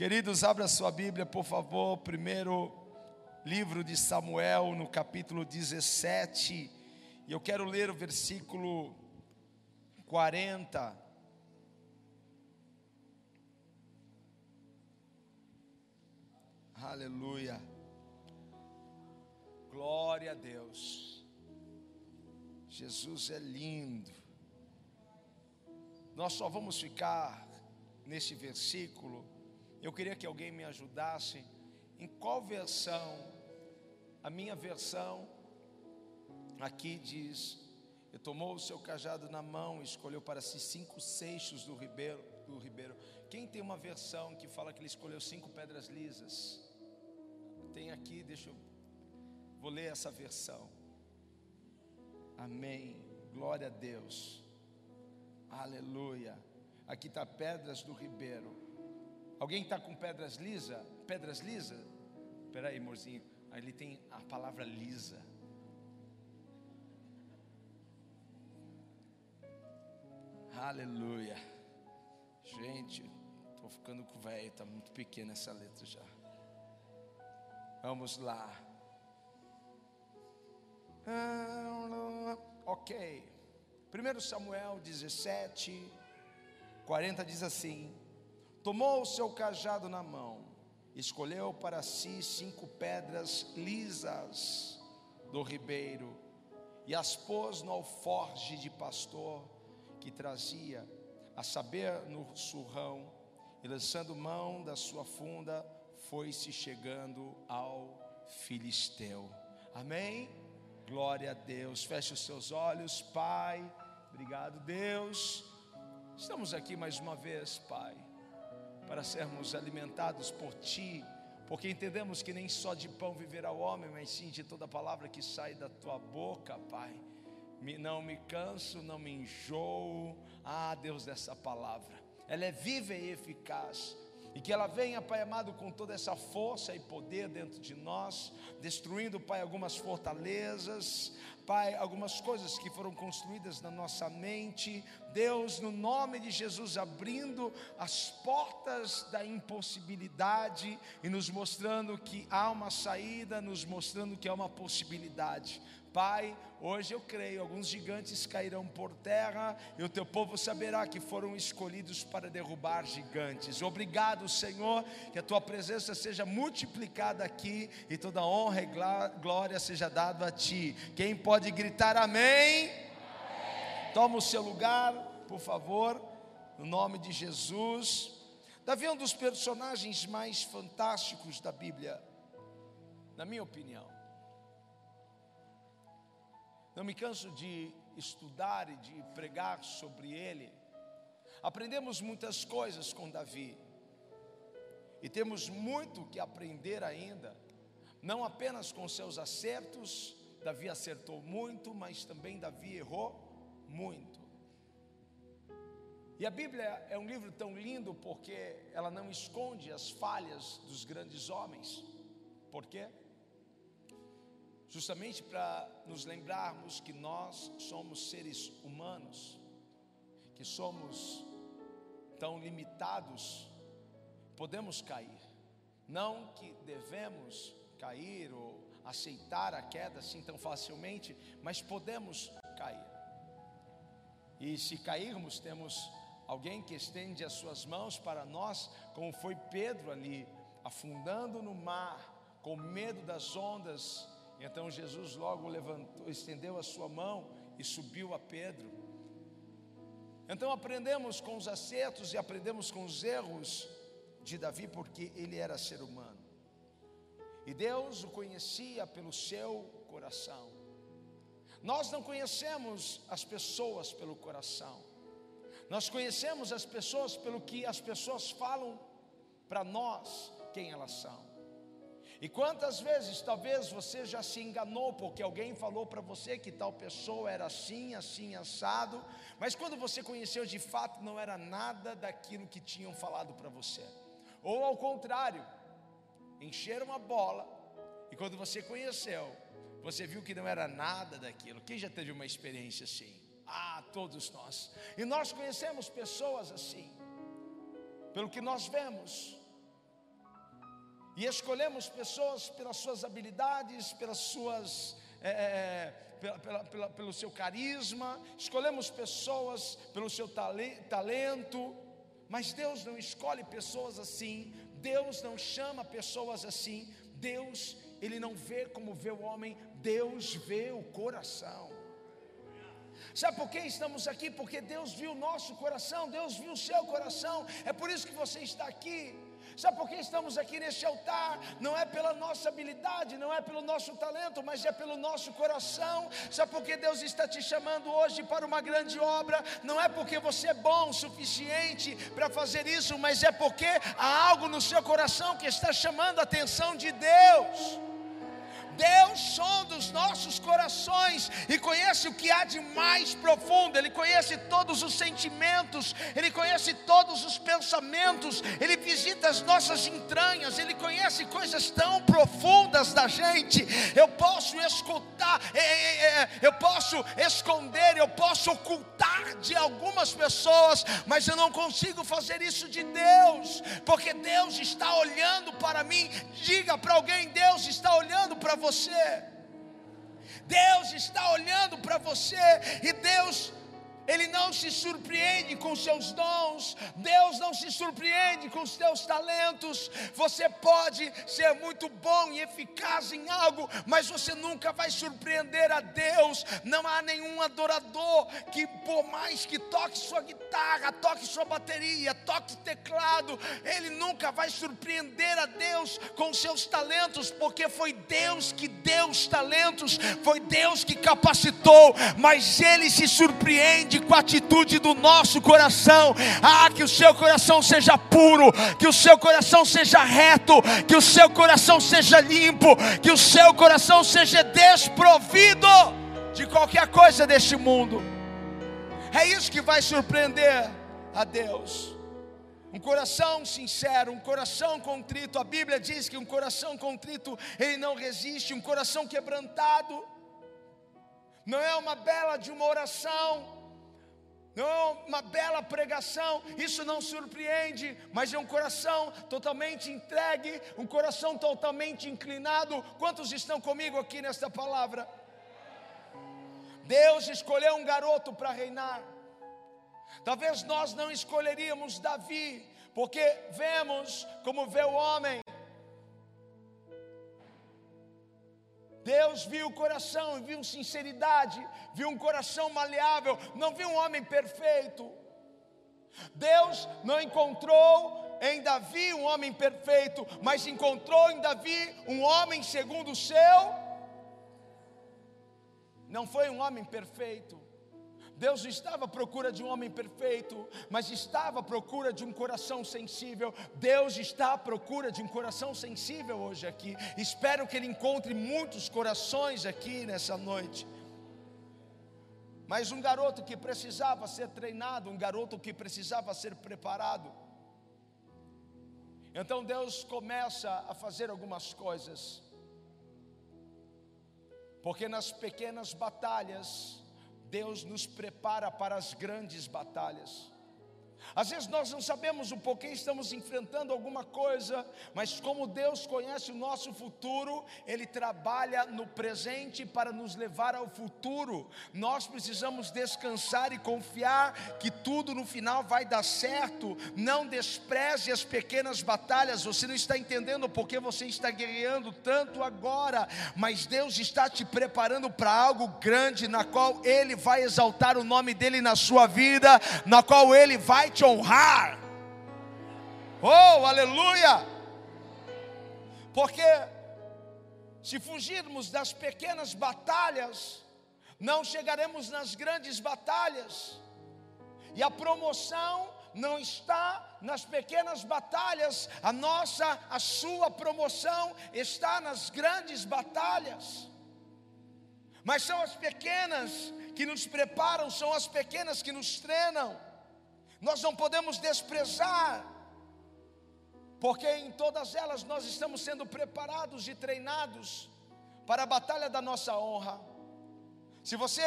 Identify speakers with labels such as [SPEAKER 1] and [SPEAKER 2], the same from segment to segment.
[SPEAKER 1] Queridos, abra sua Bíblia, por favor, primeiro livro de Samuel, no capítulo 17. E eu quero ler o versículo 40. Aleluia. Glória a Deus. Jesus é lindo. Nós só vamos ficar nesse versículo. Eu queria que alguém me ajudasse. Em qual versão? A minha versão aqui diz: E tomou o seu cajado na mão, e escolheu para si cinco seixos do ribeiro, do ribeiro. Quem tem uma versão que fala que ele escolheu cinco pedras lisas? Tem aqui, deixa eu vou ler essa versão. Amém. Glória a Deus. Aleluia. Aqui está pedras do ribeiro. Alguém está com pedras lisa? Pedras lisa? Espera aí, amorzinho. Ali tem a palavra lisa. Aleluia. Gente, estou ficando com velho, está muito pequena essa letra já. Vamos lá. Ok. 1 Samuel 17, 40 diz assim: Tomou o seu cajado na mão, escolheu para si cinco pedras lisas do ribeiro e as pôs no alforge de pastor que trazia, a saber, no surrão, e lançando mão da sua funda, foi-se chegando ao filisteu. Amém? Glória a Deus. Feche os seus olhos, Pai. Obrigado, Deus. Estamos aqui mais uma vez, Pai, para sermos alimentados por Ti, porque entendemos que nem só de pão viverá o homem, mas sim de toda palavra que sai da Tua boca, Pai não me canso, não me enjoo. Ah, Deus, dessa palavra, ela é viva e eficaz. E que ela venha, Pai amado, com toda essa força e poder dentro de nós, destruindo, Pai, algumas fortalezas, Pai, algumas coisas que foram construídas na nossa mente. Deus, no nome de Jesus, abrindo as portas da impossibilidade e nos mostrando que há uma saída, nos mostrando que há uma possibilidade. Pai, hoje eu creio, alguns gigantes cairão por terra e o teu povo saberá que foram escolhidos para derrubar gigantes. Obrigado, Senhor, que a tua presença seja multiplicada aqui e toda honra e glória seja dada a ti. Quem pode gritar amém? Toma o seu lugar, por favor, no nome de Jesus. Davi é um dos personagens mais fantásticos da Bíblia, na minha opinião. Não me canso de estudar e de pregar sobre ele. Aprendemos muitas coisas com Davi. E temos muito que aprender ainda, não apenas com seus acertos, Davi acertou muito, mas também Davi errou muito. E a Bíblia é um livro tão lindo porque ela não esconde as falhas dos grandes homens. Por quê? Justamente para nos lembrarmos que nós somos seres humanos, que somos tão limitados, podemos cair. Não que devemos cair ou aceitar a queda assim tão facilmente, mas podemos cair. E se cairmos, temos alguém que estende as suas mãos para nós, como foi Pedro ali, afundando no mar, com medo das ondas, então Jesus logo levantou, estendeu a sua mão e subiu a Pedro. Então aprendemos com os acertos e aprendemos com os erros de Davi, porque ele era ser humano. E Deus o conhecia pelo seu coração. Nós não conhecemos as pessoas pelo coração. Nós conhecemos as pessoas pelo que as pessoas falam para nós quem elas são. E quantas vezes talvez você já se enganou porque alguém falou para você que tal pessoa era assim, assim, assado, mas quando você conheceu de fato não era nada daquilo que tinham falado para você. Ou ao contrário, encheram a bola e quando você conheceu, você viu que não era nada daquilo. Quem já teve uma experiência assim? Ah, todos nós. E nós conhecemos pessoas assim, pelo que nós vemos E escolhemos pessoas pelas suas habilidades, pelas suas. É, pela, pela, pela, pelo seu carisma, escolhemos pessoas pelo seu talento, mas Deus não escolhe pessoas assim, Deus não chama pessoas assim, Deus, Ele não vê como vê o homem, Deus vê o coração. Sabe por que estamos aqui? Porque Deus viu o nosso coração, Deus viu o seu coração, é por isso que você está aqui. Sabe por que estamos aqui neste altar? Não é pela nossa habilidade, não é pelo nosso talento, mas é pelo nosso coração. Sabe por que Deus está te chamando hoje para uma grande obra? Não é porque você é bom o suficiente para fazer isso, mas é porque há algo no seu coração que está chamando a atenção de Deus. Deus sonda os nossos corações e conhece o que há de mais profundo, Ele conhece todos os sentimentos, Ele conhece todos os pensamentos, Ele visita as nossas entranhas, Ele conhece coisas tão profundas da gente. Eu posso escutar, é, é, é, eu posso esconder, eu posso ocultar de algumas pessoas, mas eu não consigo fazer isso de Deus, porque Deus está olhando para mim. Diga para alguém: Deus está olhando para você. Deus está olhando para você e Deus ele não se surpreende com seus dons, Deus não se surpreende com os teus talentos. Você pode ser muito bom e eficaz em algo, mas você nunca vai surpreender a Deus. Não há nenhum adorador que, por mais que toque sua guitarra, toque sua bateria, toque teclado, ele nunca vai surpreender a Deus com seus talentos, porque foi Deus que deu os talentos, foi Deus que capacitou, mas ele se surpreende com a atitude do nosso coração. Ah, que o seu coração seja puro, que o seu coração seja reto, que o seu coração seja limpo, que o seu coração seja desprovido de qualquer coisa deste mundo. É isso que vai surpreender a Deus. Um coração sincero, um coração contrito. A Bíblia diz que um coração contrito ele não resiste. Um coração quebrantado não é uma bela de uma oração uma bela pregação, isso não surpreende, mas é um coração totalmente entregue, um coração totalmente inclinado. Quantos estão comigo aqui nesta palavra? Deus escolheu um garoto para reinar. Talvez nós não escolheríamos Davi, porque vemos como vê o homem, Deus viu o coração, viu sinceridade, viu um coração maleável, não viu um homem perfeito. Deus não encontrou em Davi um homem perfeito, mas encontrou em Davi um homem segundo o seu. Não foi um homem perfeito, Deus estava à procura de um homem perfeito, mas estava à procura de um coração sensível. Deus está à procura de um coração sensível hoje aqui. Espero que Ele encontre muitos corações aqui nessa noite. Mas um garoto que precisava ser treinado, um garoto que precisava ser preparado. Então Deus começa a fazer algumas coisas. Porque nas pequenas batalhas, Deus nos prepara para as grandes batalhas. Às vezes nós não sabemos o porquê estamos enfrentando alguma coisa, mas como Deus conhece o nosso futuro, Ele trabalha no presente para nos levar ao futuro. Nós precisamos descansar e confiar que tudo no final vai dar certo. Não despreze as pequenas batalhas. Você não está entendendo porque você está guerreando tanto agora, mas Deus está te preparando para algo grande, na qual Ele vai exaltar o nome dEle na sua vida, na qual Ele vai te honrar. Oh, aleluia! Porque se fugirmos das pequenas batalhas, não chegaremos nas grandes batalhas. E a promoção não está nas pequenas batalhas, a nossa, a sua promoção está nas grandes batalhas. Mas são as pequenas que nos preparam, são as pequenas que nos treinam. Nós não podemos desprezar, porque em todas elas nós estamos sendo preparados e treinados para a batalha da nossa honra. Se você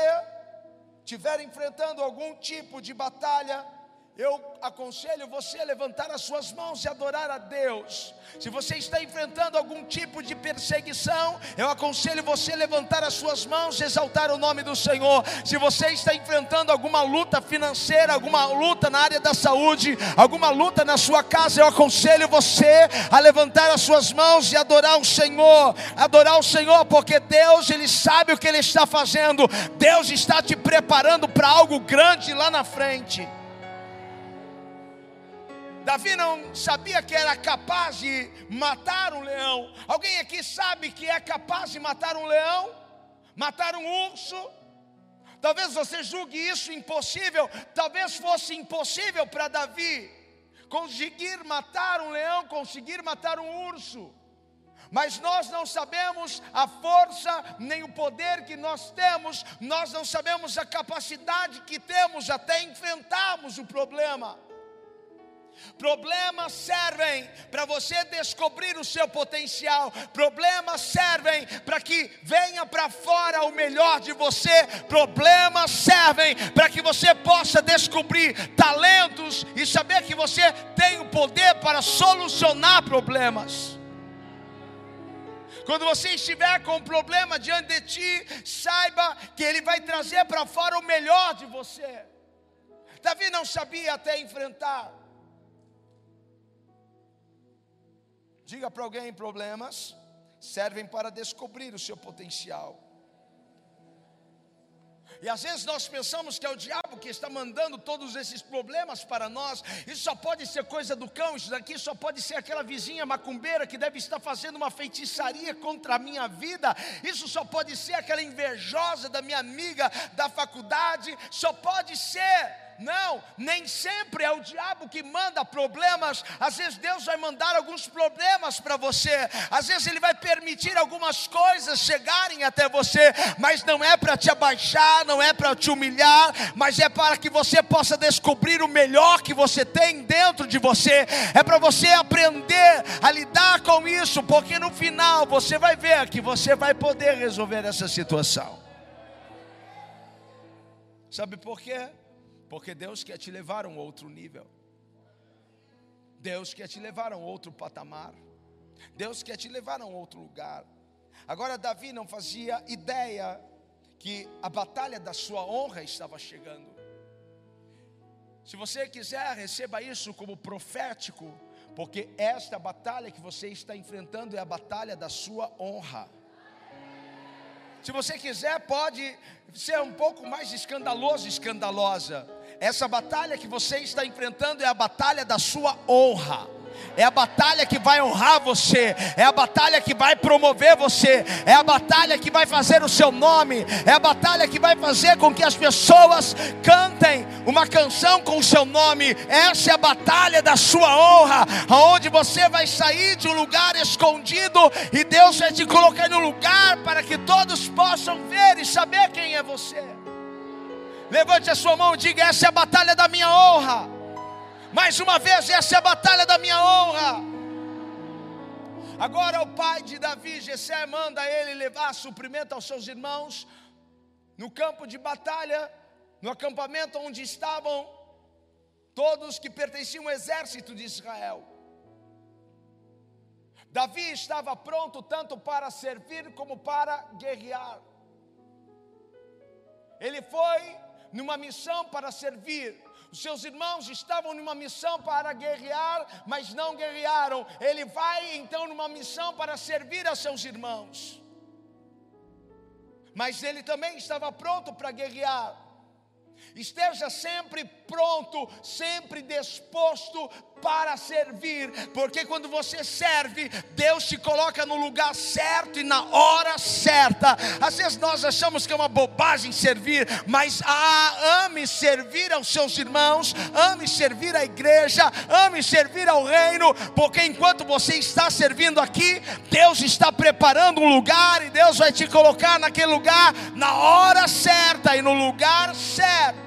[SPEAKER 1] estiver enfrentando algum tipo de batalha, eu aconselho você a levantar as suas mãos e adorar a Deus. Se você está enfrentando algum tipo de perseguição, eu aconselho você a levantar as suas mãos e exaltar o nome do Senhor. Se você está enfrentando alguma luta financeira, alguma luta na área da saúde, alguma luta na sua casa, eu aconselho você a levantar as suas mãos e adorar o Senhor. Adorar o Senhor, porque Deus, Ele sabe o que Ele está fazendo. Deus está te preparando para algo grande lá na frente. Davi não sabia que era capaz de matar um leão. Alguém aqui sabe que é capaz de matar um leão? Matar um urso? Talvez você julgue isso impossível. Talvez fosse impossível para Davi conseguir matar um leão, conseguir matar um urso. Mas nós não sabemos a força nem o poder que nós temos, nós não sabemos a capacidade que temos até enfrentarmos o problema. Problemas servem para você descobrir o seu potencial. Problemas servem para que venha para fora o melhor de você. Problemas servem para que você possa descobrir talentos e saber que você tem o poder para solucionar problemas. Quando você estiver com um problema diante de ti, saiba que ele vai trazer para fora o melhor de você. Davi não sabia até enfrentar Diga para alguém: problemas servem para descobrir o seu potencial. E às vezes nós pensamos que é o diabo que está mandando todos esses problemas para nós. Isso só pode ser coisa do cão, isso daqui só pode ser aquela vizinha macumbeira que deve estar fazendo uma feitiçaria contra a minha vida. Isso só pode ser aquela invejosa da minha amiga da faculdade. Só pode ser não, nem sempre é o diabo que manda problemas. Às vezes Deus vai mandar alguns problemas para você. Às vezes Ele vai permitir algumas coisas chegarem até você, mas não é para te abaixar, não é para te humilhar, mas é para que você possa descobrir o melhor que você tem dentro de você. É para você aprender a lidar com isso, porque no final você vai ver que você vai poder resolver essa situação. Sabe por quê? Porque Deus quer te levar a um outro nível. Deus quer te levar a um outro patamar. Deus quer te levar a um outro lugar. Agora, Davi não fazia ideia que a batalha da sua honra estava chegando. Se você quiser, receba isso como profético, porque esta batalha que você está enfrentando é a batalha da sua honra. Se você quiser, pode ser um pouco mais escandaloso, escandalosa. Essa batalha que você está enfrentando é a batalha da sua honra é a batalha que vai honrar você, é a batalha que vai promover você, é a batalha que vai fazer o seu nome, é a batalha que vai fazer com que as pessoas cantem uma canção com o seu nome. Essa é a batalha da sua honra, aonde você vai sair de um lugar escondido e Deus vai te colocar no lugar para que todos possam ver e saber quem é você. Levante a sua mão e diga: essa é a batalha da minha honra. Mais uma vez, essa é a batalha da minha honra. Agora o pai de Davi, Jessé, manda ele levar suprimento aos seus irmãos no campo de batalha, no acampamento onde estavam todos que pertenciam ao exército de Israel. Davi estava pronto tanto para servir como para guerrear. Ele foi numa missão para servir. Os seus irmãos estavam numa missão para guerrear, mas não guerrearam. Ele vai então numa missão para servir a seus irmãos. Mas ele também estava pronto para guerrear. Esteja sempre pronto, sempre disposto para servir, porque quando você serve, Deus te coloca no lugar certo e na hora certa. Às vezes nós achamos que é uma bobagem servir, mas ah, ame servir aos seus irmãos, ame servir à igreja, ame servir ao reino, porque enquanto você está servindo aqui, Deus está preparando um lugar e Deus vai te colocar naquele lugar na hora certa e no lugar certo.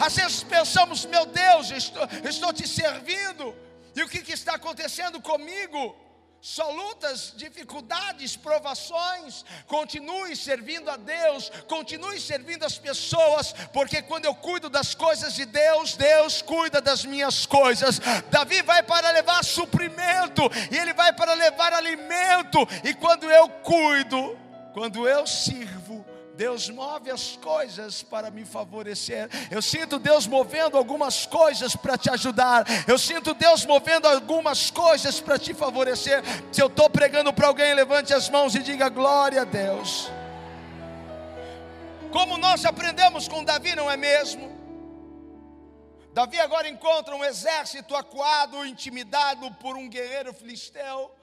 [SPEAKER 1] Às vezes pensamos, meu Deus, estou, estou te servindo, e o que, que está acontecendo comigo? só lutas, dificuldades, provações. Continue servindo a Deus, continue servindo as pessoas, porque quando eu cuido das coisas de Deus, Deus cuida das minhas coisas. Davi vai para levar suprimento, e ele vai para levar alimento, e quando eu cuido, quando eu sirvo, Deus move as coisas para me favorecer. Eu sinto Deus movendo algumas coisas para te ajudar. Eu sinto Deus movendo algumas coisas para te favorecer. Se eu estou pregando para alguém, levante as mãos e diga glória a Deus. Como nós aprendemos com Davi, não é mesmo? Davi agora encontra um exército acuado, intimidado por um guerreiro filisteu.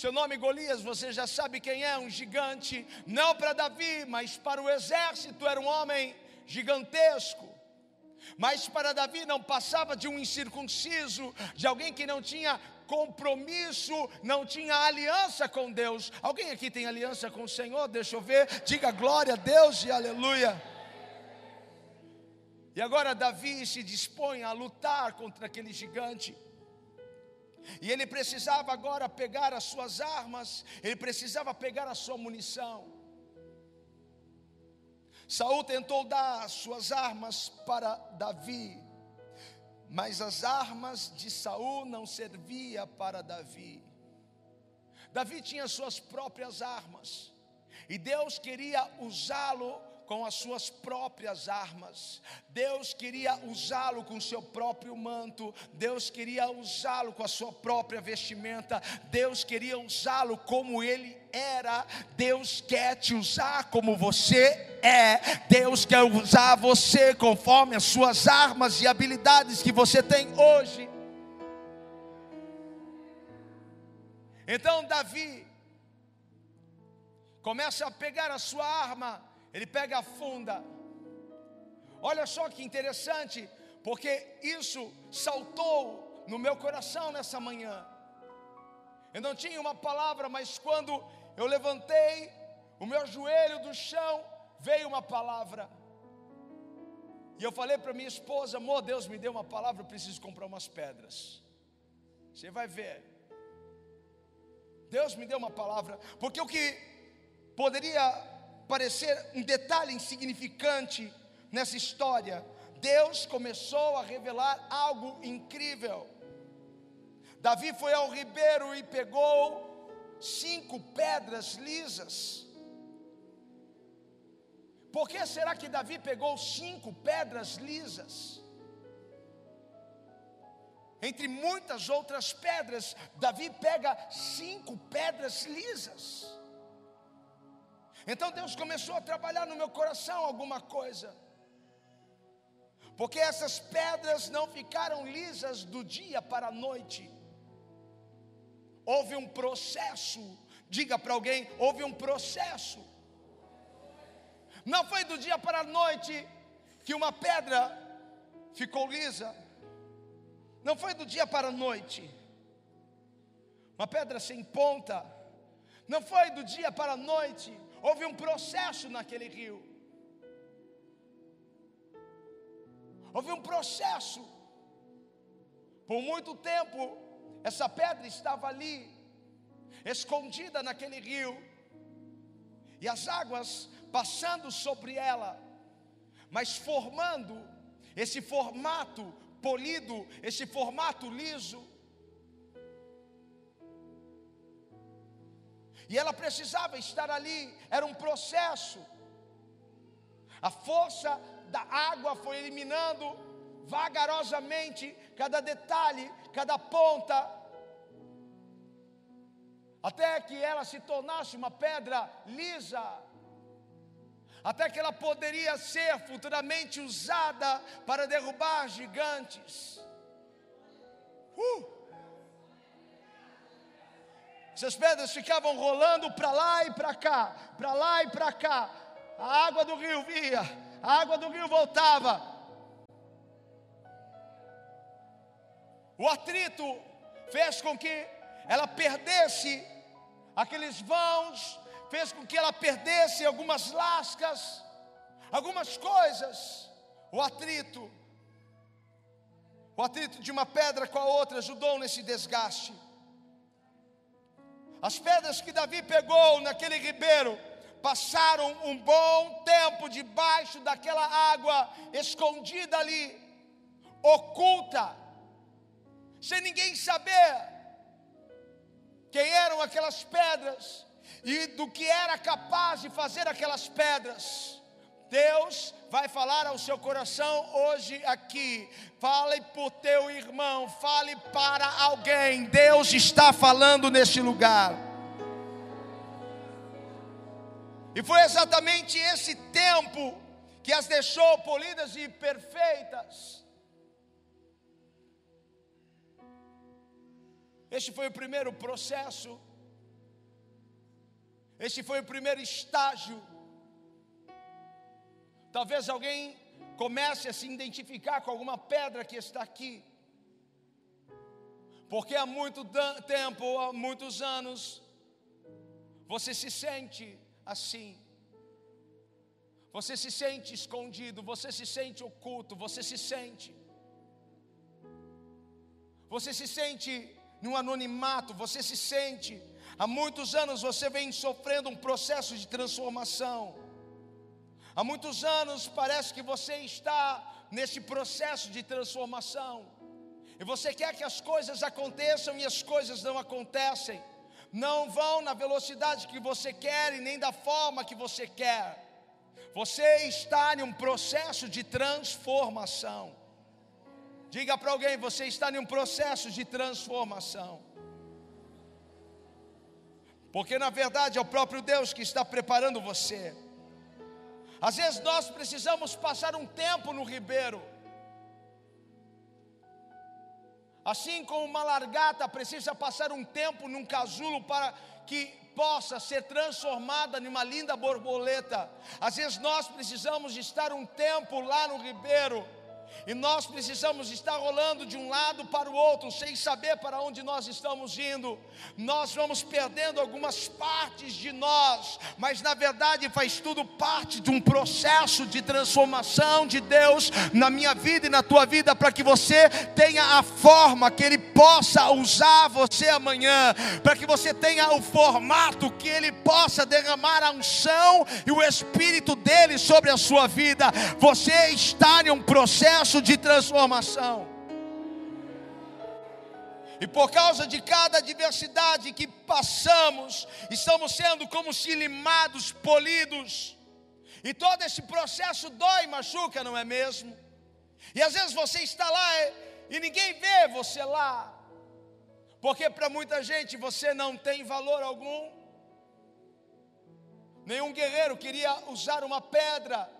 [SPEAKER 1] Seu nome Golias, você já sabe quem é, um gigante, não para Davi, mas para o exército, era um homem gigantesco. Mas para Davi não passava de um incircunciso, de alguém que não tinha compromisso, não tinha aliança com Deus. Alguém aqui tem aliança com o Senhor? Deixa eu ver. Diga glória a Deus e aleluia. E agora Davi se dispõe a lutar contra aquele gigante. E ele precisava agora pegar as suas armas, ele precisava pegar a sua munição. Saul tentou dar suas armas para Davi, mas as armas de Saul não servia para Davi. Davi tinha suas próprias armas, e Deus queria usá-lo com as suas próprias armas. Deus queria usá-lo com seu próprio manto, Deus queria usá-lo com a sua própria vestimenta, Deus queria usá-lo como ele era. Deus quer te usar como você é. Deus quer usar você conforme as suas armas e habilidades que você tem hoje. Então Davi começa a pegar a sua arma ele pega a funda. Olha só que interessante, porque isso saltou no meu coração nessa manhã. Eu não tinha uma palavra, mas quando eu levantei o meu joelho do chão, veio uma palavra. E eu falei para minha esposa: amor, Deus me deu uma palavra, eu preciso comprar umas pedras. Você vai ver. Deus me deu uma palavra, porque o que poderia parecer um detalhe insignificante nessa história, Deus começou a revelar algo incrível. Davi foi ao ribeiro e pegou cinco pedras lisas. Por que será que Davi pegou cinco pedras lisas? Entre muitas outras pedras, Davi pega cinco pedras lisas. Então Deus começou a trabalhar no meu coração alguma coisa. Porque essas pedras não ficaram lisas do dia para a noite. Houve um processo. Diga para alguém: houve um processo. Não foi do dia para a noite que uma pedra ficou lisa. Não foi do dia para a noite. Uma pedra sem ponta. Não foi do dia para a noite Houve um processo naquele rio. Houve um processo. Por muito tempo, essa pedra estava ali, escondida naquele rio, e as águas passando sobre ela, mas formando esse formato polido, esse formato liso, E ela precisava estar ali, era um processo. A força da água foi eliminando vagarosamente cada detalhe, cada ponta, até que ela se tornasse uma pedra lisa, até que ela poderia ser futuramente usada para derrubar gigantes. Uh! Essas pedras ficavam rolando para lá e para cá, para lá e para cá. A água do rio via, a água do rio voltava. O atrito fez com que ela perdesse aqueles vãos, fez com que ela perdesse algumas lascas, algumas coisas. O atrito, o atrito de uma pedra com a outra ajudou nesse desgaste. As pedras que Davi pegou naquele ribeiro passaram um bom tempo debaixo daquela água escondida ali, oculta, sem ninguém saber quem eram aquelas pedras e do que era capaz de fazer aquelas pedras. Deus vai falar ao seu coração hoje aqui. Fale por teu irmão, fale para alguém. Deus está falando neste lugar. E foi exatamente esse tempo que as deixou polidas e perfeitas. Este foi o primeiro processo. Este foi o primeiro estágio. Talvez alguém comece a se identificar com alguma pedra que está aqui. Porque há muito tempo, há muitos anos, você se sente assim. Você se sente escondido, você se sente oculto, você se sente. Você se sente no anonimato, você se sente. Há muitos anos você vem sofrendo um processo de transformação. Há muitos anos parece que você está nesse processo de transformação. E você quer que as coisas aconteçam e as coisas não acontecem não vão na velocidade que você quer e nem da forma que você quer. Você está em um processo de transformação. Diga para alguém: você está em um processo de transformação. Porque na verdade é o próprio Deus que está preparando você. Às vezes nós precisamos passar um tempo no ribeiro. Assim como uma largata precisa passar um tempo num casulo para que possa ser transformada em uma linda borboleta. Às vezes nós precisamos estar um tempo lá no ribeiro e nós precisamos estar rolando de um lado para o outro, sem saber para onde nós estamos indo. Nós vamos perdendo algumas partes de nós, mas na verdade faz tudo parte de um processo de transformação de Deus na minha vida e na tua vida, para que você tenha a forma que Ele possa usar você amanhã, para que você tenha o formato que Ele possa derramar a unção e o Espírito dele sobre a sua vida. Você está em um processo processo de transformação. E por causa de cada adversidade que passamos, estamos sendo como se limados, polidos. E todo esse processo dói, machuca, não é mesmo? E às vezes você está lá e ninguém vê você lá. Porque para muita gente você não tem valor algum. Nenhum guerreiro queria usar uma pedra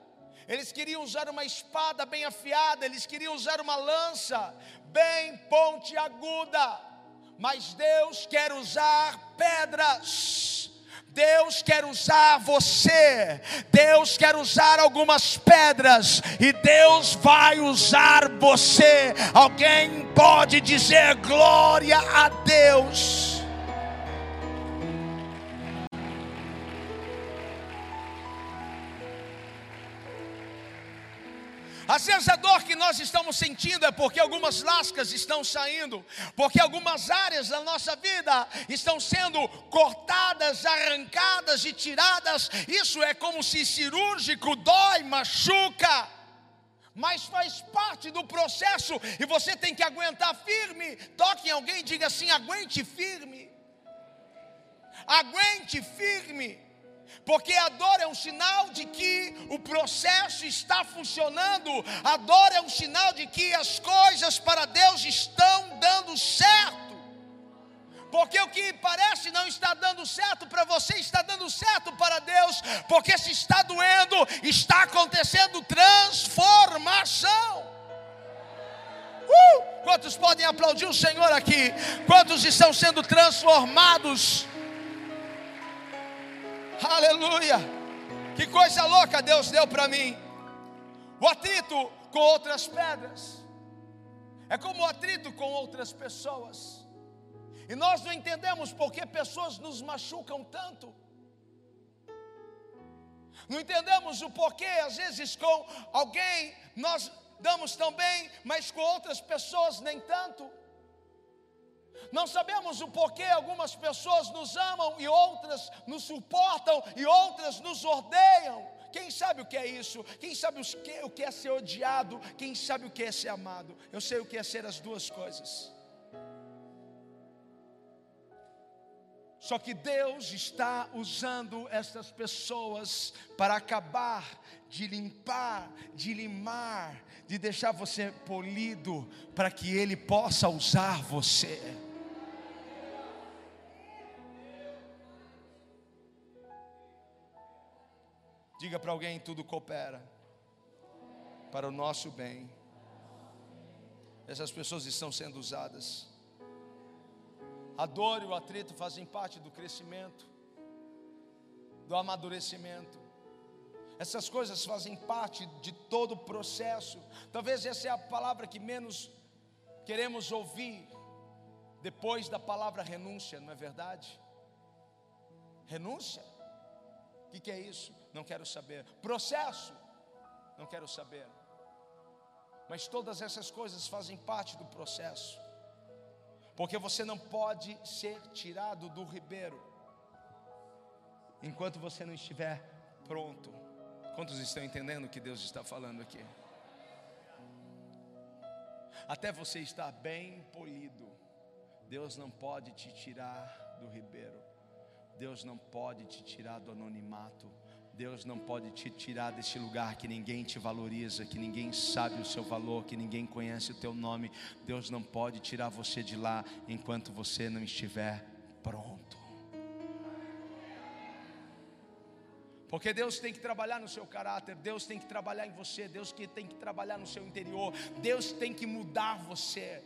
[SPEAKER 1] eles queriam usar uma espada bem afiada, eles queriam usar uma lança bem pontiaguda, mas Deus quer usar pedras. Deus quer usar você, Deus quer usar algumas pedras, e Deus vai usar você. Alguém pode dizer glória a Deus. Às vezes a dor que nós estamos sentindo é porque algumas lascas estão saindo, porque algumas áreas da nossa vida estão sendo cortadas, arrancadas e tiradas. Isso é como se cirúrgico, dói, machuca. Mas faz parte do processo e você tem que aguentar firme. Toque em alguém e diga assim: aguente firme. Aguente firme. Porque a dor é um sinal de que o processo está funcionando, a dor é um sinal de que as coisas para Deus estão dando certo. Porque o que parece não está dando certo para você, está dando certo para Deus, porque se está doendo, está acontecendo transformação. Uh! Quantos podem aplaudir o Senhor aqui? Quantos estão sendo transformados? Aleluia! Que coisa louca Deus deu para mim. O atrito com outras pedras é como o atrito com outras pessoas. E nós não entendemos por que pessoas nos machucam tanto. Não entendemos o porquê, às vezes, com alguém nós damos tão bem, mas com outras pessoas nem tanto. Não sabemos o porquê algumas pessoas nos amam e outras nos suportam e outras nos odeiam. Quem sabe o que é isso? Quem sabe o que é ser odiado? Quem sabe o que é ser amado? Eu sei o que é ser as duas coisas. Só que Deus está usando essas pessoas para acabar de limpar, de limar, de deixar você polido, para que Ele possa usar você. Diga para alguém: tudo coopera para o nosso bem. Essas pessoas estão sendo usadas. A dor e o atrito fazem parte do crescimento, do amadurecimento. Essas coisas fazem parte de todo o processo. Talvez essa é a palavra que menos queremos ouvir depois da palavra renúncia, não é verdade? Renúncia? O que, que é isso? Não quero saber. Processo? Não quero saber. Mas todas essas coisas fazem parte do processo porque você não pode ser tirado do ribeiro enquanto você não estiver pronto. Quantos estão entendendo o que Deus está falando aqui? Até você estar bem polido, Deus não pode te tirar do ribeiro, Deus não pode te tirar do anonimato, Deus não pode te tirar desse lugar que ninguém te valoriza, que ninguém sabe o seu valor, que ninguém conhece o teu nome. Deus não pode tirar você de lá enquanto você não estiver pronto. Porque Deus tem que trabalhar no seu caráter, Deus tem que trabalhar em você, Deus que tem que trabalhar no seu interior, Deus tem que mudar você.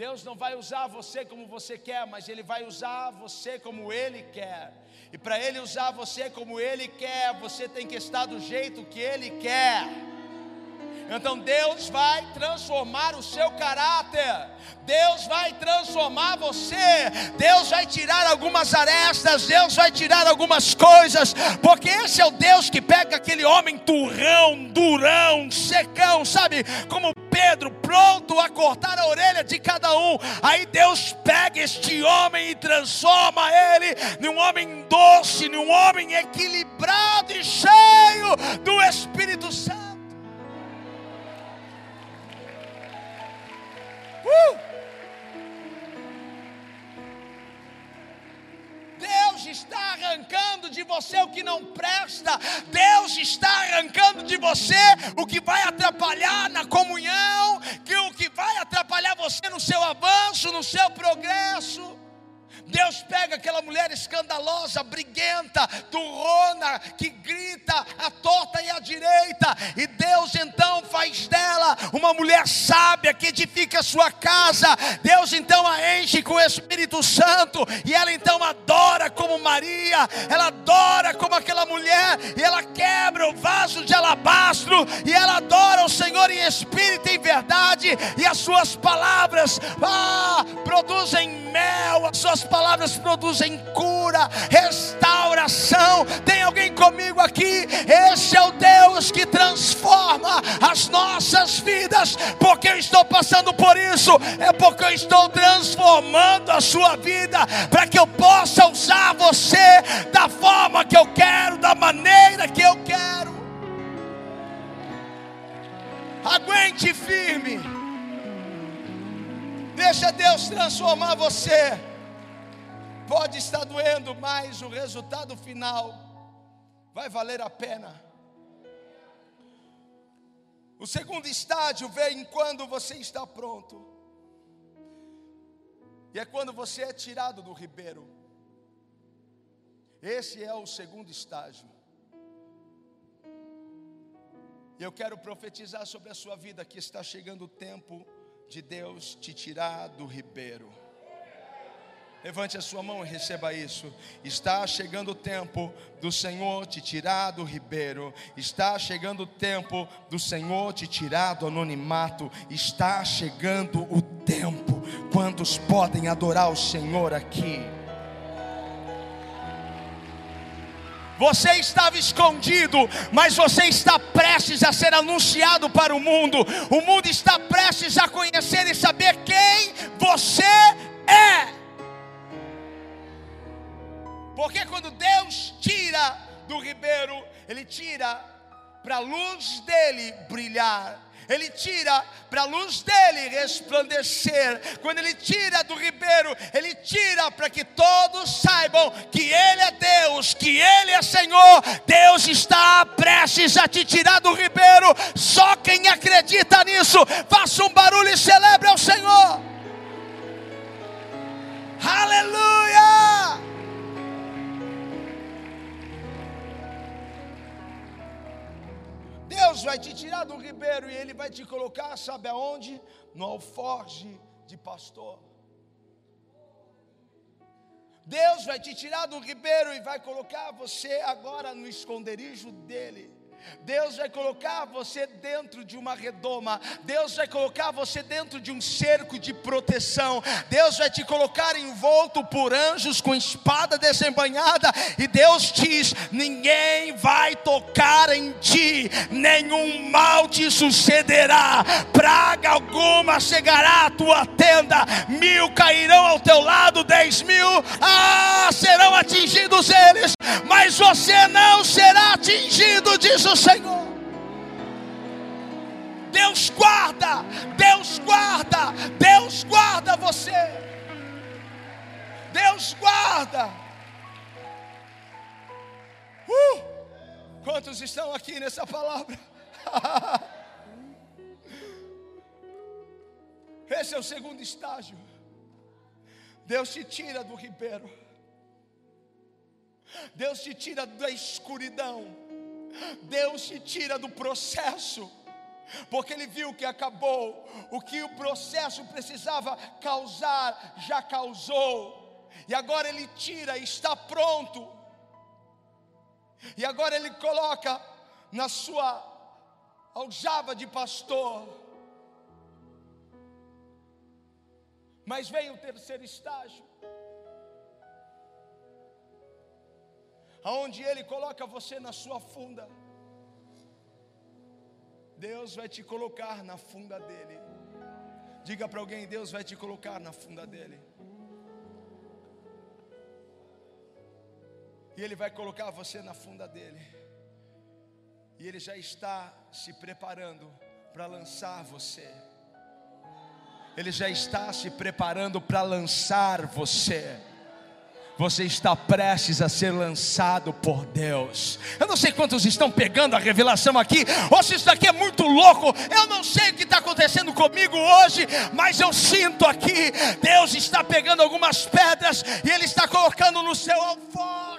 [SPEAKER 1] Deus não vai usar você como você quer, mas Ele vai usar você como Ele quer. E para Ele usar você como Ele quer, você tem que estar do jeito que Ele quer. Então Deus vai transformar o seu caráter, Deus vai transformar você, Deus vai tirar algumas arestas, Deus vai tirar algumas coisas, porque esse é o Deus que pega aquele homem turrão, durão, secão, sabe? Como Pedro, pronto a cortar a orelha de cada um. Aí Deus pega este homem e transforma ele num homem doce, num homem equilibrado e cheio do Espírito Santo. Uh! Arrancando de você o que não presta, Deus está arrancando de você o que vai atrapalhar na comunhão, que o que vai atrapalhar você no seu avanço, no seu progresso. Deus pega aquela mulher escandalosa, briguenta, turrona, que grita a torta e a direita, e Deus então faz dela uma mulher sábia que edifica a sua casa. Deus então a enche com o Espírito Santo, e ela então adora como Maria, ela adora como aquela mulher, e ela quebra o vaso de alabastro, e ela adora o Senhor em espírito e em verdade, e as suas palavras ah, produzem mel, as suas palavras palavras produzem cura, restauração. Tem alguém comigo aqui? Esse é o Deus que transforma as nossas vidas. Porque eu estou passando por isso, é porque eu estou transformando a sua vida para que eu possa usar você da forma que eu quero, da maneira que eu quero. Aguente firme. Deixa Deus transformar você. Pode estar doendo, mas o resultado final vai valer a pena. O segundo estágio vem quando você está pronto. E é quando você é tirado do ribeiro. Esse é o segundo estágio. E eu quero profetizar sobre a sua vida que está chegando o tempo de Deus te tirar do ribeiro. Levante a sua mão e receba isso. Está chegando o tempo do Senhor te tirar do ribeiro. Está chegando o tempo do Senhor te tirar do anonimato. Está chegando o tempo. Quantos podem adorar o Senhor aqui? Você estava escondido, mas você está prestes a ser anunciado para o mundo. O mundo está prestes a conhecer e saber quem você é. Porque quando Deus tira do ribeiro, Ele tira para a luz dele brilhar ele tira para a luz dele resplandecer. Quando ele tira do ribeiro, ele tira para que todos saibam que ele é Deus, que ele é Senhor. Deus está prestes a te tirar do ribeiro. Só quem acredita nisso, faça um barulho e celebre ao Senhor. Aleluia! Deus vai te tirar do ribeiro e Ele vai te colocar, sabe aonde? No alforge de pastor. Deus vai te tirar do ribeiro e vai colocar você agora no esconderijo dEle. Deus vai colocar você dentro de uma redoma, Deus vai colocar você dentro de um cerco de proteção, Deus vai te colocar envolto por anjos com espada desembanhada, e Deus diz: ninguém vai tocar em ti, nenhum mal te sucederá, praga alguma chegará à tua tenda, mil cairão ao teu lado, dez mil ah, serão atingidos eles, mas você não será atingido, diz o Senhor. Deus guarda, Deus guarda, Deus guarda você. Deus guarda. Uh! Quantos estão aqui nessa palavra? Esse é o segundo estágio. Deus te tira do ribeiro. Deus te tira da escuridão. Deus te tira do processo, porque Ele viu que acabou, o que o processo precisava causar, já causou, e agora Ele tira, está pronto, e agora Ele coloca na sua aljava de pastor. Mas vem o terceiro estágio. Aonde Ele coloca você na sua funda. Deus vai te colocar na funda dele. Diga para alguém: Deus vai te colocar na funda dele. E Ele vai colocar você na funda dele. E Ele já está se preparando para lançar você. Ele já está se preparando para lançar você você está prestes a ser lançado por Deus. Eu não sei quantos estão pegando a revelação aqui, ou se isso daqui é muito louco. Eu não sei o que está acontecendo comigo hoje, mas eu sinto aqui: Deus está pegando algumas pedras e Ele está colocando no seu alforje.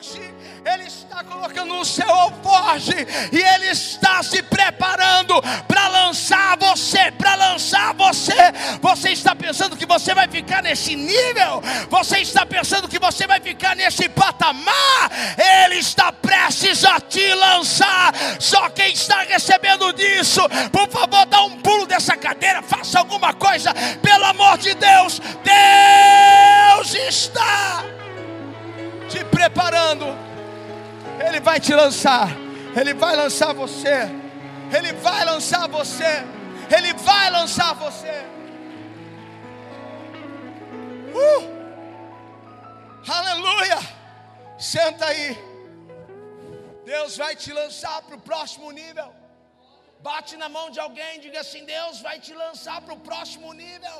[SPEAKER 1] Ele está colocando no seu alforje e Ele está se preparando para lançar você, para lançar você. Você está pensando que você vai ficar nesse nível? Você está pensando que você vai ficar nesse patamar? Ele está prestes a te lançar. Só quem está recebendo disso, por favor, dá um pulo dessa cadeira, faça alguma coisa, pelo amor de Deus. Deus está vai te lançar. Ele vai lançar você. Ele vai lançar você. Ele vai lançar você. Uh! Aleluia! Senta aí. Deus vai te lançar para o próximo nível. Bate na mão de alguém diga assim: Deus vai te lançar para o próximo nível.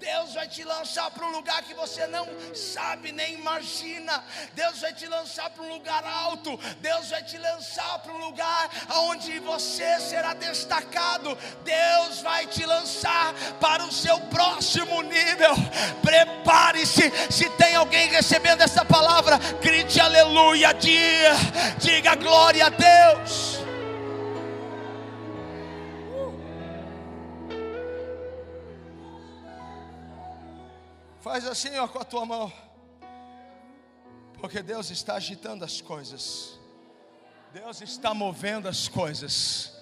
[SPEAKER 1] Deus vai te lançar para um lugar que você não sabe nem imagina. Deus vai te lançar para um lugar alto. Deus vai te lançar para um lugar onde você será destacado. Deus vai te lançar para o seu próximo nível. Prepare-se. Se tem alguém recebendo essa palavra, grite aleluia. Diga, diga glória a Deus. Faz assim ó, com a tua mão. Porque Deus está agitando as coisas. Deus está movendo as coisas.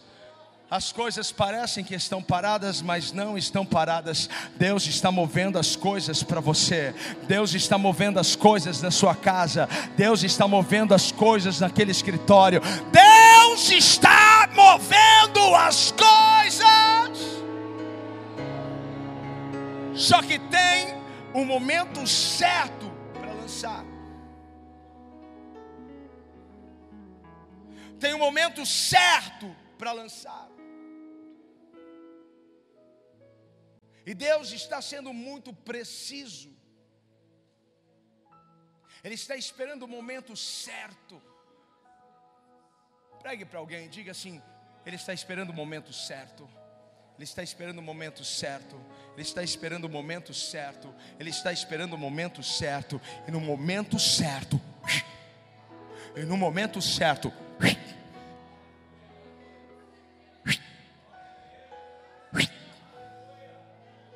[SPEAKER 1] As coisas parecem que estão paradas, mas não estão paradas. Deus está movendo as coisas para você. Deus está movendo as coisas na sua casa. Deus está movendo as coisas naquele escritório. Deus está movendo as coisas. Só que tem um momento certo para lançar. Tem um momento certo para lançar. E Deus está sendo muito preciso. Ele está esperando o momento certo. Pregue para alguém, diga assim: Ele está esperando o momento certo. Ele está esperando o momento certo. Ele está esperando o momento certo. Ele está esperando o momento certo. E no momento certo. E no momento certo.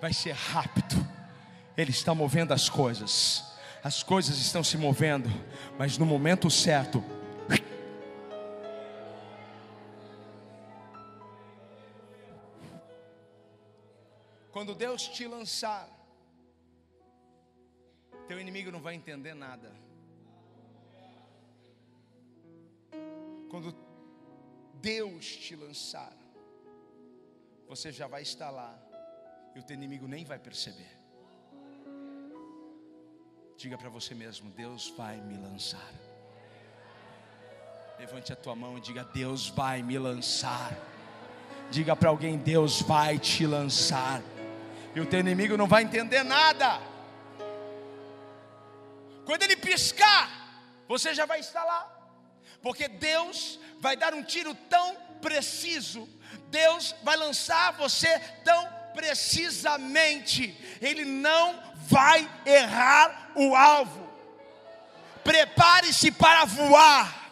[SPEAKER 1] vai ser rápido. Ele está movendo as coisas. As coisas estão se movendo, mas no momento certo. Quando Deus te lançar, teu inimigo não vai entender nada. Quando Deus te lançar, você já vai estar lá e o teu inimigo nem vai perceber. Diga para você mesmo: Deus vai me lançar. Levante a tua mão e diga: Deus vai me lançar. Diga para alguém: Deus vai te lançar. E o teu inimigo não vai entender nada. Quando ele piscar, você já vai estar lá. Porque Deus vai dar um tiro tão preciso, Deus vai lançar você tão precisamente, ele não vai errar o alvo. Prepare-se para voar,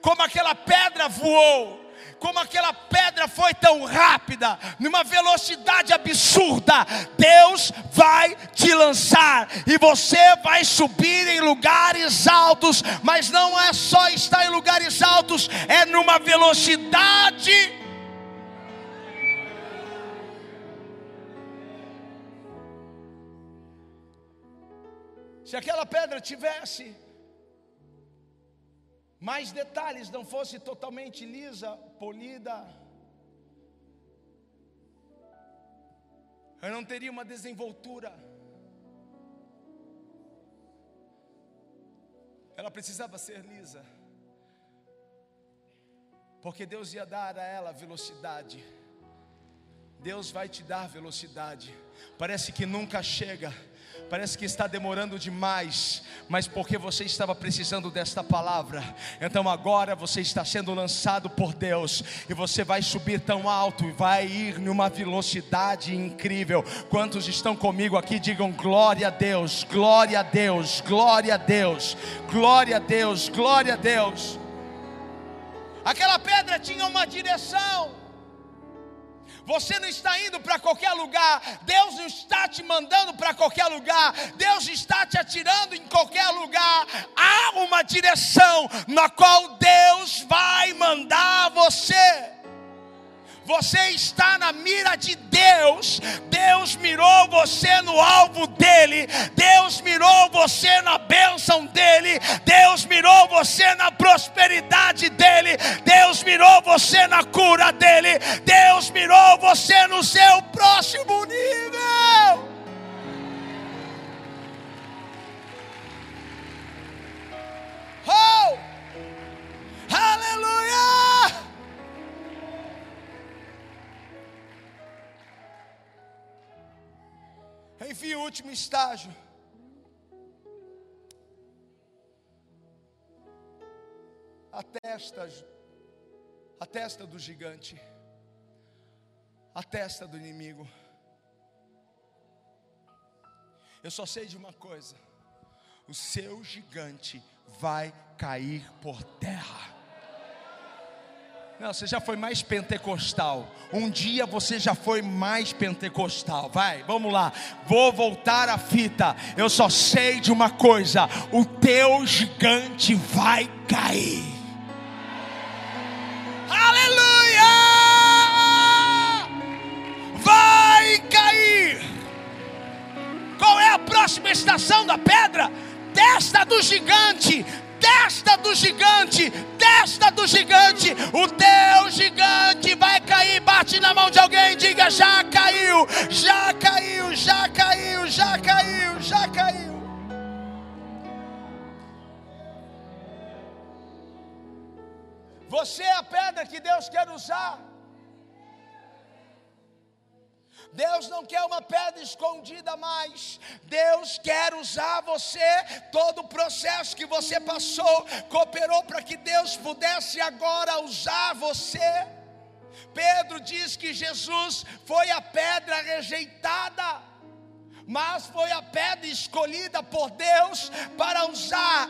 [SPEAKER 1] como aquela pedra voou como aquela pedra foi tão rápida, numa velocidade absurda, Deus vai te lançar e você vai subir em lugares altos, mas não é só estar em lugares altos, é numa velocidade Se aquela pedra tivesse mais detalhes, não fosse totalmente lisa, polida, eu não teria uma desenvoltura. Ela precisava ser lisa, porque Deus ia dar a ela velocidade. Deus vai te dar velocidade. Parece que nunca chega Parece que está demorando demais, mas porque você estava precisando desta palavra, então agora você está sendo lançado por Deus e você vai subir tão alto e vai ir numa velocidade incrível. Quantos estão comigo aqui? Digam glória a Deus, glória a Deus, glória a Deus, glória a Deus, glória a Deus. Aquela pedra tinha uma direção. Você não está indo para qualquer lugar. Deus não está te mandando para qualquer lugar. Deus está te atirando em qualquer lugar. Há uma direção na qual Deus vai mandar você. Você está na mira de Deus. Deus mirou você no alvo dele. Deus mirou você na bênção dele. Deus mirou você na prosperidade dele. Deus mirou você na cura dele. Deus mirou você no seu próximo nível. Oh! Aleluia! Enfim, o último estágio. A testa, a testa do gigante, a testa do inimigo. Eu só sei de uma coisa: o seu gigante vai cair por terra. Não, você já foi mais pentecostal. Um dia você já foi mais pentecostal. Vai, vamos lá. Vou voltar à fita. Eu só sei de uma coisa: o teu gigante vai cair. Aleluia! Vai cair. Qual é a próxima estação da pedra? Testa do gigante testa do gigante, testa do gigante, o teu gigante vai cair. Bate na mão de alguém, diga: já caiu, já caiu, já caiu, já caiu, já caiu. Você é a pedra que Deus quer usar. Deus não quer uma pedra escondida mais. Deus quer usar você. Todo o processo que você passou cooperou para que Deus pudesse agora usar você. Pedro diz que Jesus foi a pedra rejeitada mas foi a pedra escolhida por Deus para usar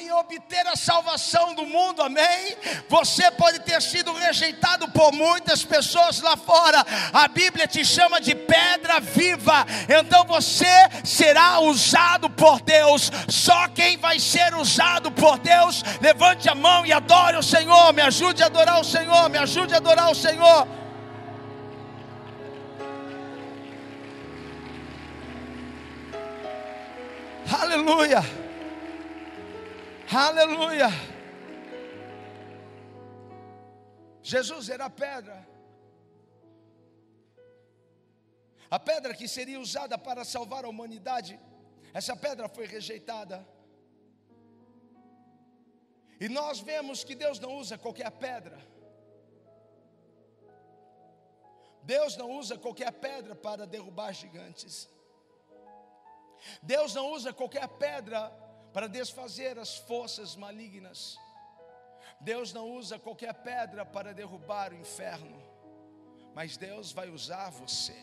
[SPEAKER 1] e obter a salvação do mundo, amém? Você pode ter sido rejeitado por muitas pessoas lá fora, a Bíblia te chama de pedra viva, então você será usado por Deus. Só quem vai ser usado por Deus, levante a mão e adore o Senhor, me ajude a adorar o Senhor, me ajude a adorar o Senhor. Aleluia. Aleluia. Jesus era a pedra. A pedra que seria usada para salvar a humanidade, essa pedra foi rejeitada. E nós vemos que Deus não usa qualquer pedra. Deus não usa qualquer pedra para derrubar gigantes. Deus não usa qualquer pedra para desfazer as forças malignas. Deus não usa qualquer pedra para derrubar o inferno. Mas Deus vai usar você.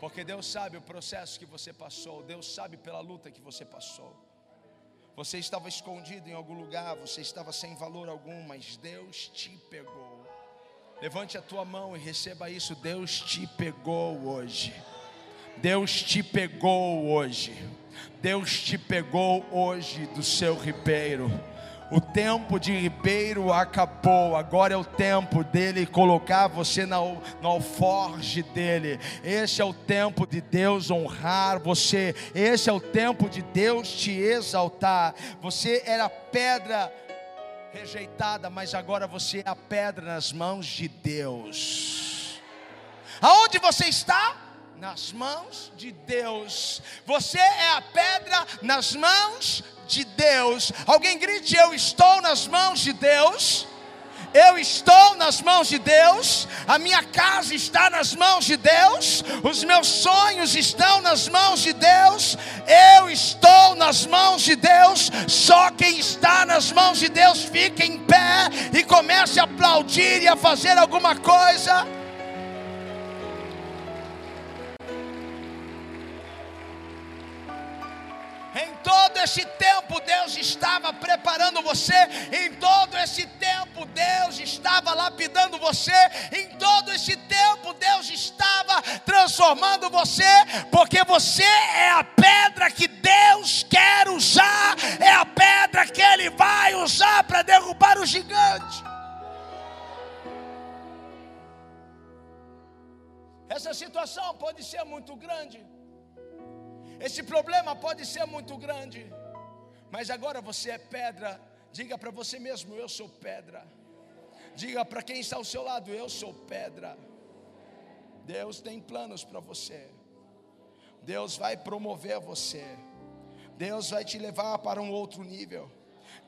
[SPEAKER 1] Porque Deus sabe o processo que você passou, Deus sabe pela luta que você passou. Você estava escondido em algum lugar, você estava sem valor algum, mas Deus te pegou. Levante a tua mão e receba isso. Deus te pegou hoje. Deus te pegou hoje. Deus te pegou hoje do seu ribeiro. O tempo de ribeiro acabou, agora é o tempo dele colocar você na, no alforge dele. Esse é o tempo de Deus honrar você, esse é o tempo de Deus te exaltar. Você era pedra rejeitada, mas agora você é a pedra nas mãos de Deus. Aonde você está? Nas mãos de Deus. Você é a pedra nas mãos de Deus. Alguém grite: Eu estou nas mãos de Deus. Eu estou nas mãos de Deus, a minha casa está nas mãos de Deus, os meus sonhos estão nas mãos de Deus, eu estou nas mãos de Deus. Só quem está nas mãos de Deus fica em pé e comece a aplaudir e a fazer alguma coisa. Todo esse tempo, Deus estava preparando você. Em todo esse tempo, Deus estava lapidando você. Em todo esse tempo, Deus estava transformando você. Porque você é a pedra que Deus quer usar. É a pedra que Ele vai usar para derrubar o gigante. Essa situação pode ser muito grande. Esse problema pode ser muito grande, mas agora você é pedra. Diga para você mesmo: Eu sou pedra. Diga para quem está ao seu lado: Eu sou pedra. Deus tem planos para você. Deus vai promover você. Deus vai te levar para um outro nível.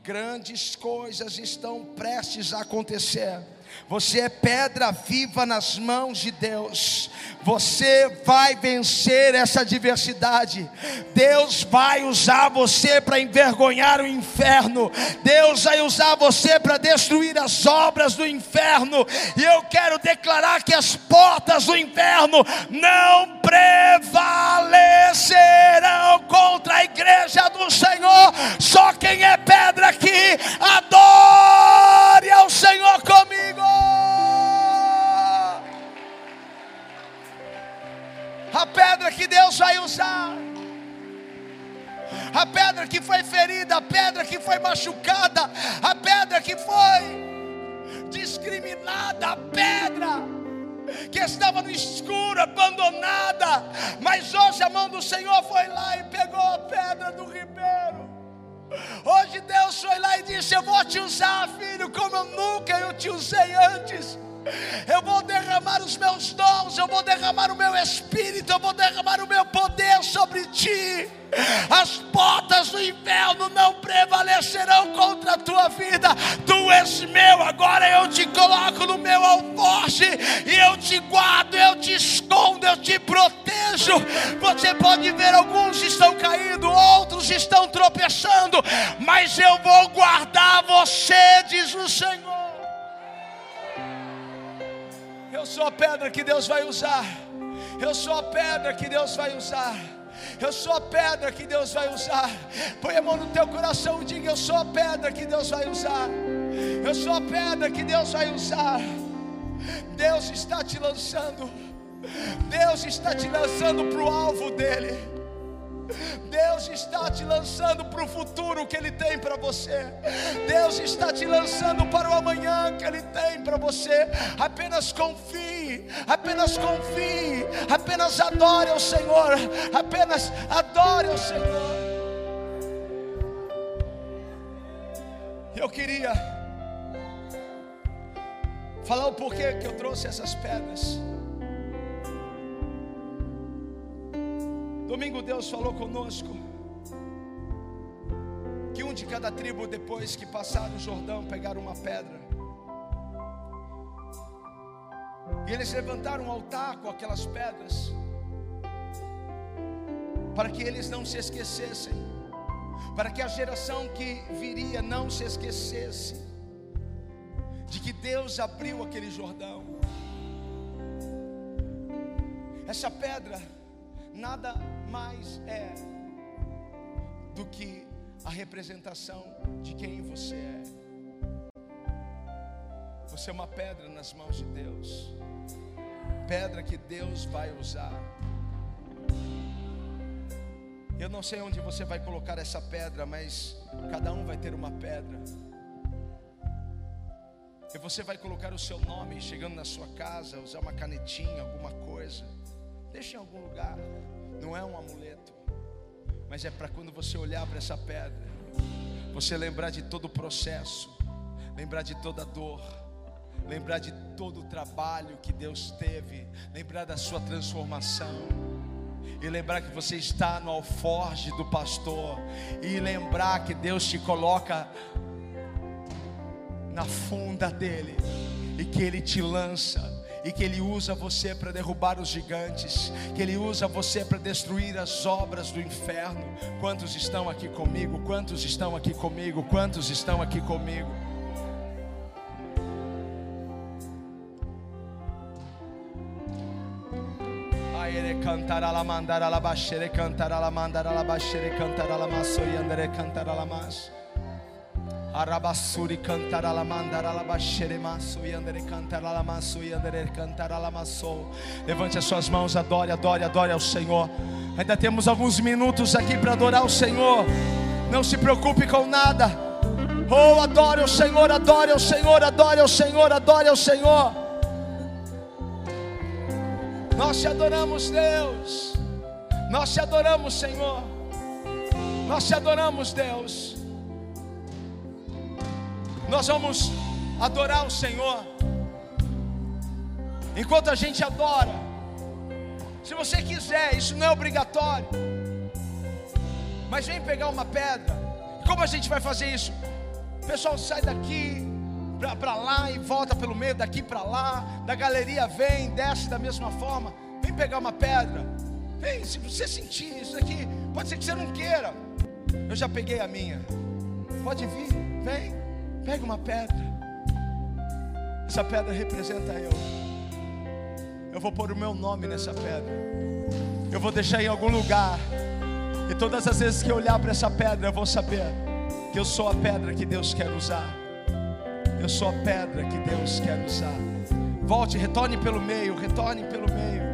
[SPEAKER 1] Grandes coisas estão prestes a acontecer. Você é pedra viva nas mãos de Deus. Você vai vencer essa adversidade. Deus vai usar você para envergonhar o inferno. Deus vai usar você para destruir as obras do inferno. E eu quero declarar que as portas do inferno não prevalecerão contra a igreja do Senhor. Só quem é pedra foi ferida, a pedra que foi machucada, a pedra que foi discriminada, a pedra que estava no escuro, abandonada, mas hoje a mão do Senhor foi lá e pegou a pedra do ribeiro. Hoje Deus foi lá e disse: Eu vou te usar, filho, como eu nunca eu te usei antes. Eu vou derramar os meus dons, eu vou derramar o meu espírito, eu vou derramar o meu poder sobre ti. As portas do inferno não prevalecerão contra a tua vida. Tu és meu, agora eu te coloco no meu alforje e eu te guardo, eu te escondo, eu te protejo. Você pode ver alguns estão caindo, outros estão tropeçando, mas eu vou guardar você, diz o Senhor. Eu sou a pedra que Deus vai usar. Eu sou a pedra que Deus vai usar. Eu sou a pedra que Deus vai usar. Põe a mão no teu coração e diga: Eu sou a pedra que Deus vai usar. Eu sou a pedra que Deus vai usar. Deus está te lançando. Deus está te lançando para o alvo dele. Deus está te lançando para o futuro que Ele tem para você. Deus está te lançando para o amanhã que Ele tem para você. Apenas confie, apenas confie, apenas adore ao Senhor, apenas adore ao Senhor. Eu queria falar o porquê que eu trouxe essas pedras. Domingo Deus falou conosco que um de cada tribo, depois que passaram o Jordão, pegaram uma pedra. E eles levantaram um altar com aquelas pedras, para que eles não se esquecessem, para que a geração que viria não se esquecesse, de que Deus abriu aquele Jordão. Essa pedra nada mais é do que a representação de quem você é. Você é uma pedra nas mãos de Deus, pedra que Deus vai usar. Eu não sei onde você vai colocar essa pedra, mas cada um vai ter uma pedra. E você vai colocar o seu nome chegando na sua casa, usar uma canetinha, alguma coisa. Deixe em algum lugar. Não é um amuleto, mas é para quando você olhar para essa pedra, você lembrar de todo o processo, lembrar de toda a dor, lembrar de todo o trabalho que Deus teve, lembrar da sua transformação. E lembrar que você está no alforge do pastor, e lembrar que Deus te coloca na funda dele, e que Ele te lança e que Ele usa você para derrubar os gigantes, que Ele usa você para destruir as obras do inferno. Quantos estão aqui comigo? Quantos estão aqui comigo? Quantos estão aqui comigo? cantar a la mandar a la baixere cantar a la mandar a la baixere cantar a la maso e andare cantar a la mas Arabassuri cantar a la mandara la baixere maço e andere cantar a la maço e andere cantar a la maço. Levante as suas mãos, adore, adore, adore ao Senhor. Ainda temos alguns minutos aqui para adorar o Senhor. Não se preocupe com nada. Oh, adore o Senhor, adore o Senhor, adore o Senhor, adore o Senhor. Nós te adoramos, Deus. Nós te adoramos, Senhor. Nós te adoramos, Deus. Nós vamos adorar o Senhor. Enquanto a gente adora, se você quiser, isso não é obrigatório. Mas vem pegar uma pedra. Como a gente vai fazer isso? O pessoal sai daqui para lá e volta pelo meio, daqui para lá. Da galeria vem, desce da mesma forma. Vem pegar uma pedra. Vem, se você sentir isso aqui, pode ser que você não queira. Eu já peguei a minha. Pode vir, vem. Pega uma pedra. Essa pedra representa eu. Eu vou pôr o meu nome nessa pedra. Eu vou deixar em algum lugar. E todas as vezes que eu olhar para essa pedra, eu vou saber que eu sou a pedra que Deus quer usar. Eu sou a pedra que Deus quer usar. Volte, retorne pelo meio, retorne pelo meio.